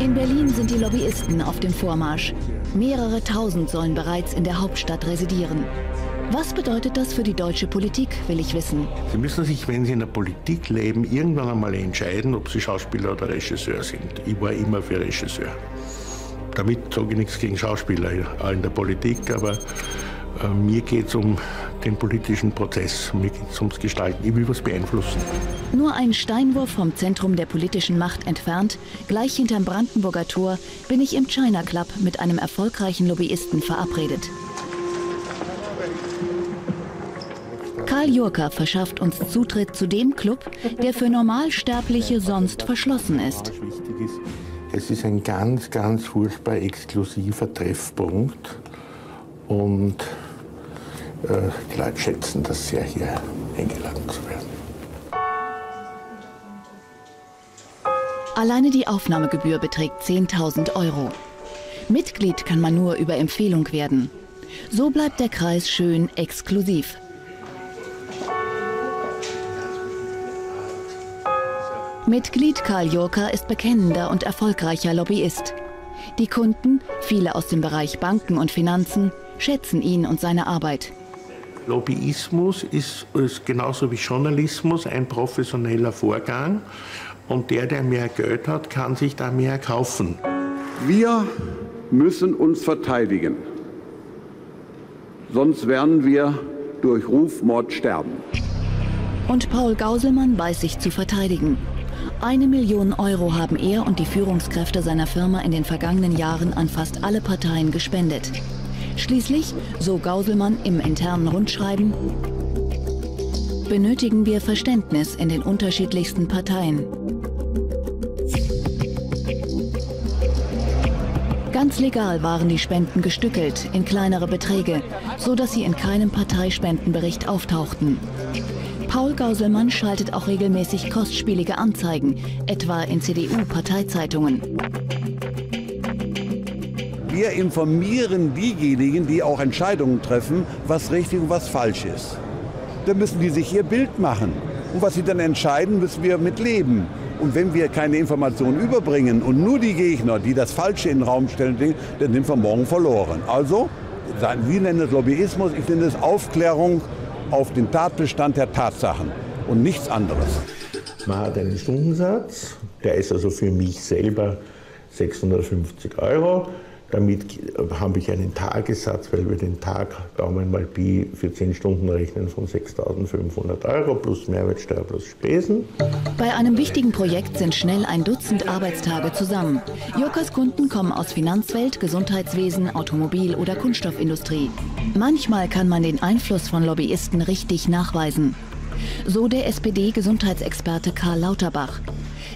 In Berlin sind die Lobbyisten auf dem Vormarsch. Mehrere tausend sollen bereits in der Hauptstadt residieren. Was bedeutet das für die deutsche Politik, will ich wissen. Sie müssen sich, wenn Sie in der Politik leben, irgendwann einmal entscheiden, ob Sie Schauspieler oder Regisseur sind. Ich war immer für Regisseur. Damit sage ich nichts gegen Schauspieler in der Politik, aber äh, mir geht es um den politischen Prozess. Es ums Gestalten. Ich will was beeinflussen. Nur ein Steinwurf vom Zentrum der politischen Macht entfernt, gleich hinterm Brandenburger Tor, bin ich im China Club mit einem erfolgreichen Lobbyisten verabredet. Karl Jurka verschafft uns Zutritt zu dem Club, der für Normalsterbliche sonst verschlossen ist. Es ist ein ganz, ganz furchtbar exklusiver Treffpunkt und äh, die Leute schätzen das sehr, hier eingeladen zu werden. Alleine die Aufnahmegebühr beträgt 10.000 Euro. Mitglied kann man nur über Empfehlung werden. So bleibt der Kreis schön exklusiv. Mitglied Karl Jurka ist bekennender und erfolgreicher Lobbyist. Die Kunden, viele aus dem Bereich Banken und Finanzen, schätzen ihn und seine Arbeit. Lobbyismus ist, ist genauso wie Journalismus ein professioneller Vorgang und der, der mehr Geld hat, kann sich da mehr kaufen. Wir müssen uns verteidigen, sonst werden wir durch Rufmord sterben. Und Paul Gauselmann weiß sich zu verteidigen. Eine Million Euro haben er und die Führungskräfte seiner Firma in den vergangenen Jahren an fast alle Parteien gespendet. Schließlich, so Gauselmann im internen Rundschreiben, benötigen wir Verständnis in den unterschiedlichsten Parteien. Ganz legal waren die Spenden gestückelt in kleinere Beträge, so dass sie in keinem Parteispendenbericht auftauchten. Paul Gauselmann schaltet auch regelmäßig kostspielige Anzeigen, etwa in CDU-Parteizeitungen. Wir informieren diejenigen, die auch Entscheidungen treffen, was richtig und was falsch ist. Da müssen die sich ihr Bild machen. Und was sie dann entscheiden, müssen wir mitleben. Und wenn wir keine Informationen überbringen und nur die Gegner, die das Falsche in den Raum stellen, dann sind wir morgen verloren. Also, Sie nennen es Lobbyismus, ich nenne es Aufklärung auf den Tatbestand der Tatsachen und nichts anderes. Man hat einen Stundensatz, der ist also für mich selber 650 Euro. Damit habe ich einen Tagessatz, weil wir den Tag Daumen mal Pi für 10 Stunden rechnen von 6.500 Euro plus Mehrwertsteuer plus Spesen. Bei einem wichtigen Projekt sind schnell ein Dutzend Arbeitstage zusammen. Jokas Kunden kommen aus Finanzwelt, Gesundheitswesen, Automobil- oder Kunststoffindustrie. Manchmal kann man den Einfluss von Lobbyisten richtig nachweisen. So der SPD-Gesundheitsexperte Karl Lauterbach.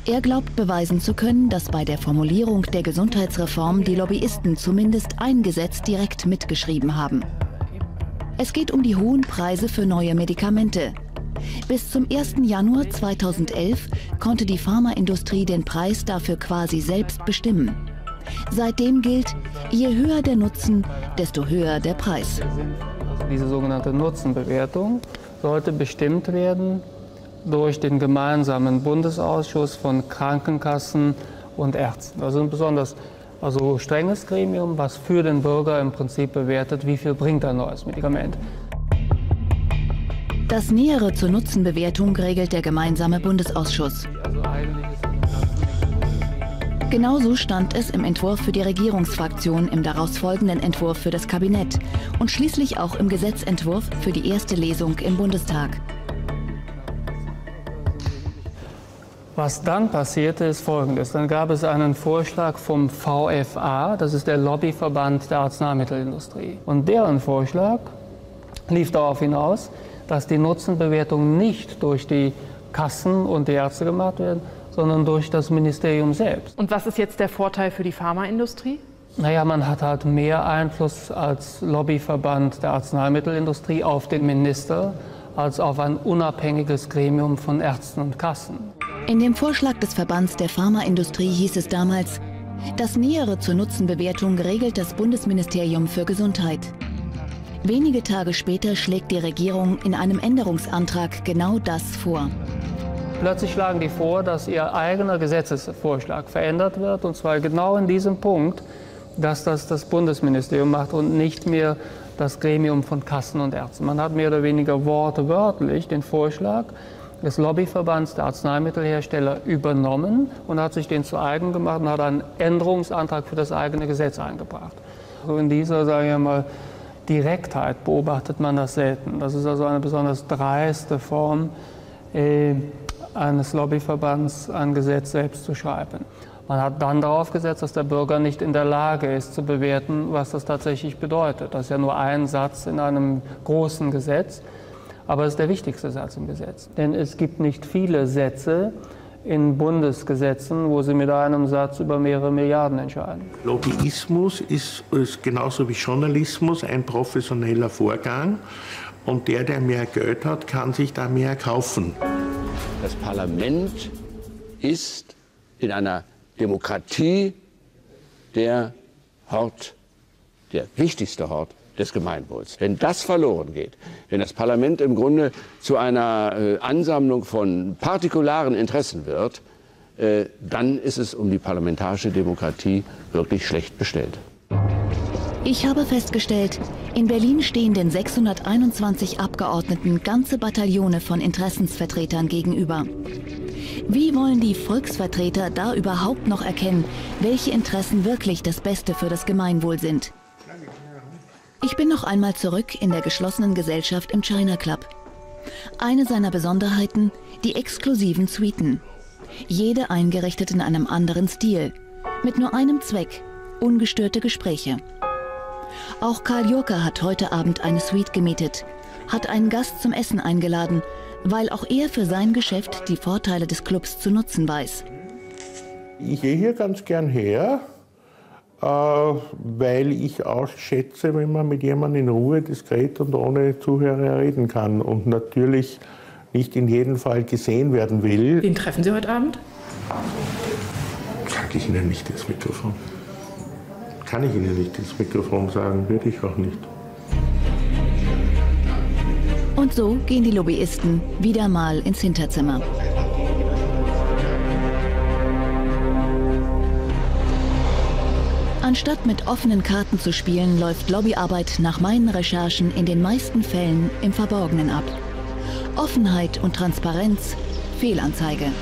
Er glaubt beweisen zu können, dass bei der Formulierung der Gesundheitsreform die Lobbyisten zumindest ein Gesetz direkt mitgeschrieben haben. Es geht um die hohen Preise für neue Medikamente. Bis zum 1. Januar 2011 konnte die Pharmaindustrie den Preis dafür quasi selbst bestimmen. Seitdem gilt, je höher der Nutzen, desto höher der Preis. Diese sogenannte Nutzenbewertung sollte bestimmt werden durch den gemeinsamen Bundesausschuss von Krankenkassen und Ärzten. Also ein besonders also strenges Gremium, was für den Bürger im Prinzip bewertet, wie viel bringt ein neues Medikament. Das Nähere zur Nutzenbewertung regelt der gemeinsame Bundesausschuss. Genauso stand es im Entwurf für die Regierungsfraktion, im daraus folgenden Entwurf für das Kabinett und schließlich auch im Gesetzentwurf für die erste Lesung im Bundestag. Was dann passierte, ist Folgendes. Dann gab es einen Vorschlag vom VFA, das ist der Lobbyverband der Arzneimittelindustrie. Und deren Vorschlag lief darauf hinaus, dass die Nutzenbewertung nicht durch die Kassen und die Ärzte gemacht werden, sondern durch das Ministerium selbst. Und was ist jetzt der Vorteil für die Pharmaindustrie? Naja, man hat halt mehr Einfluss als Lobbyverband der Arzneimittelindustrie auf den Minister als auf ein unabhängiges Gremium von Ärzten und Kassen. In dem Vorschlag des Verbands der Pharmaindustrie hieß es damals, das Nähere zur Nutzenbewertung regelt das Bundesministerium für Gesundheit. Wenige Tage später schlägt die Regierung in einem Änderungsantrag genau das vor. Plötzlich schlagen die vor, dass ihr eigener Gesetzesvorschlag verändert wird, und zwar genau in diesem Punkt, dass das das Bundesministerium macht und nicht mehr das Gremium von Kassen und Ärzten. Man hat mehr oder weniger wortwörtlich den Vorschlag des Lobbyverbands der Arzneimittelhersteller übernommen und hat sich den zu eigen gemacht und hat einen Änderungsantrag für das eigene Gesetz eingebracht. So in dieser, sage ich mal, Direktheit beobachtet man das selten. Das ist also eine besonders dreiste Form äh, eines Lobbyverbands, ein Gesetz selbst zu schreiben. Man hat dann darauf gesetzt, dass der Bürger nicht in der Lage ist zu bewerten, was das tatsächlich bedeutet. Das ist ja nur ein Satz in einem großen Gesetz, aber es ist der wichtigste Satz im Gesetz. Denn es gibt nicht viele Sätze in Bundesgesetzen, wo sie mit einem Satz über mehrere Milliarden entscheiden. Lobbyismus ist, ist genauso wie Journalismus ein professioneller Vorgang. Und der, der mehr Geld hat, kann sich da mehr kaufen. Das Parlament ist in einer Demokratie der Hort, der wichtigste Hort des Gemeinwohls. Wenn das verloren geht, wenn das Parlament im Grunde zu einer äh, Ansammlung von partikularen Interessen wird, äh, dann ist es um die parlamentarische Demokratie wirklich schlecht bestellt. Ich habe festgestellt, in Berlin stehen den 621 Abgeordneten ganze Bataillone von Interessensvertretern gegenüber. Wie wollen die Volksvertreter da überhaupt noch erkennen, welche Interessen wirklich das Beste für das Gemeinwohl sind? Ich bin noch einmal zurück in der geschlossenen Gesellschaft im China Club. Eine seiner Besonderheiten, die exklusiven Suiten. Jede eingerichtet in einem anderen Stil, mit nur einem Zweck, ungestörte Gespräche. Auch Karl Jurka hat heute Abend eine Suite gemietet, hat einen Gast zum Essen eingeladen weil auch er für sein Geschäft die Vorteile des Clubs zu nutzen weiß. Ich gehe hier ganz gern her, äh, weil ich auch schätze, wenn man mit jemandem in Ruhe, diskret und ohne Zuhörer reden kann und natürlich nicht in jedem Fall gesehen werden will. Wen treffen Sie heute Abend? Sage ich Ihnen nicht ins Mikrofon. Kann ich Ihnen nicht ins Mikrofon sagen, würde ich auch nicht. Und so gehen die Lobbyisten wieder mal ins Hinterzimmer. Anstatt mit offenen Karten zu spielen, läuft Lobbyarbeit nach meinen Recherchen in den meisten Fällen im Verborgenen ab. Offenheit und Transparenz, Fehlanzeige.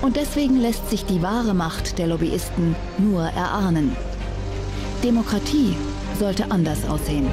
Und deswegen lässt sich die wahre Macht der Lobbyisten nur erahnen. Demokratie sollte anders aussehen.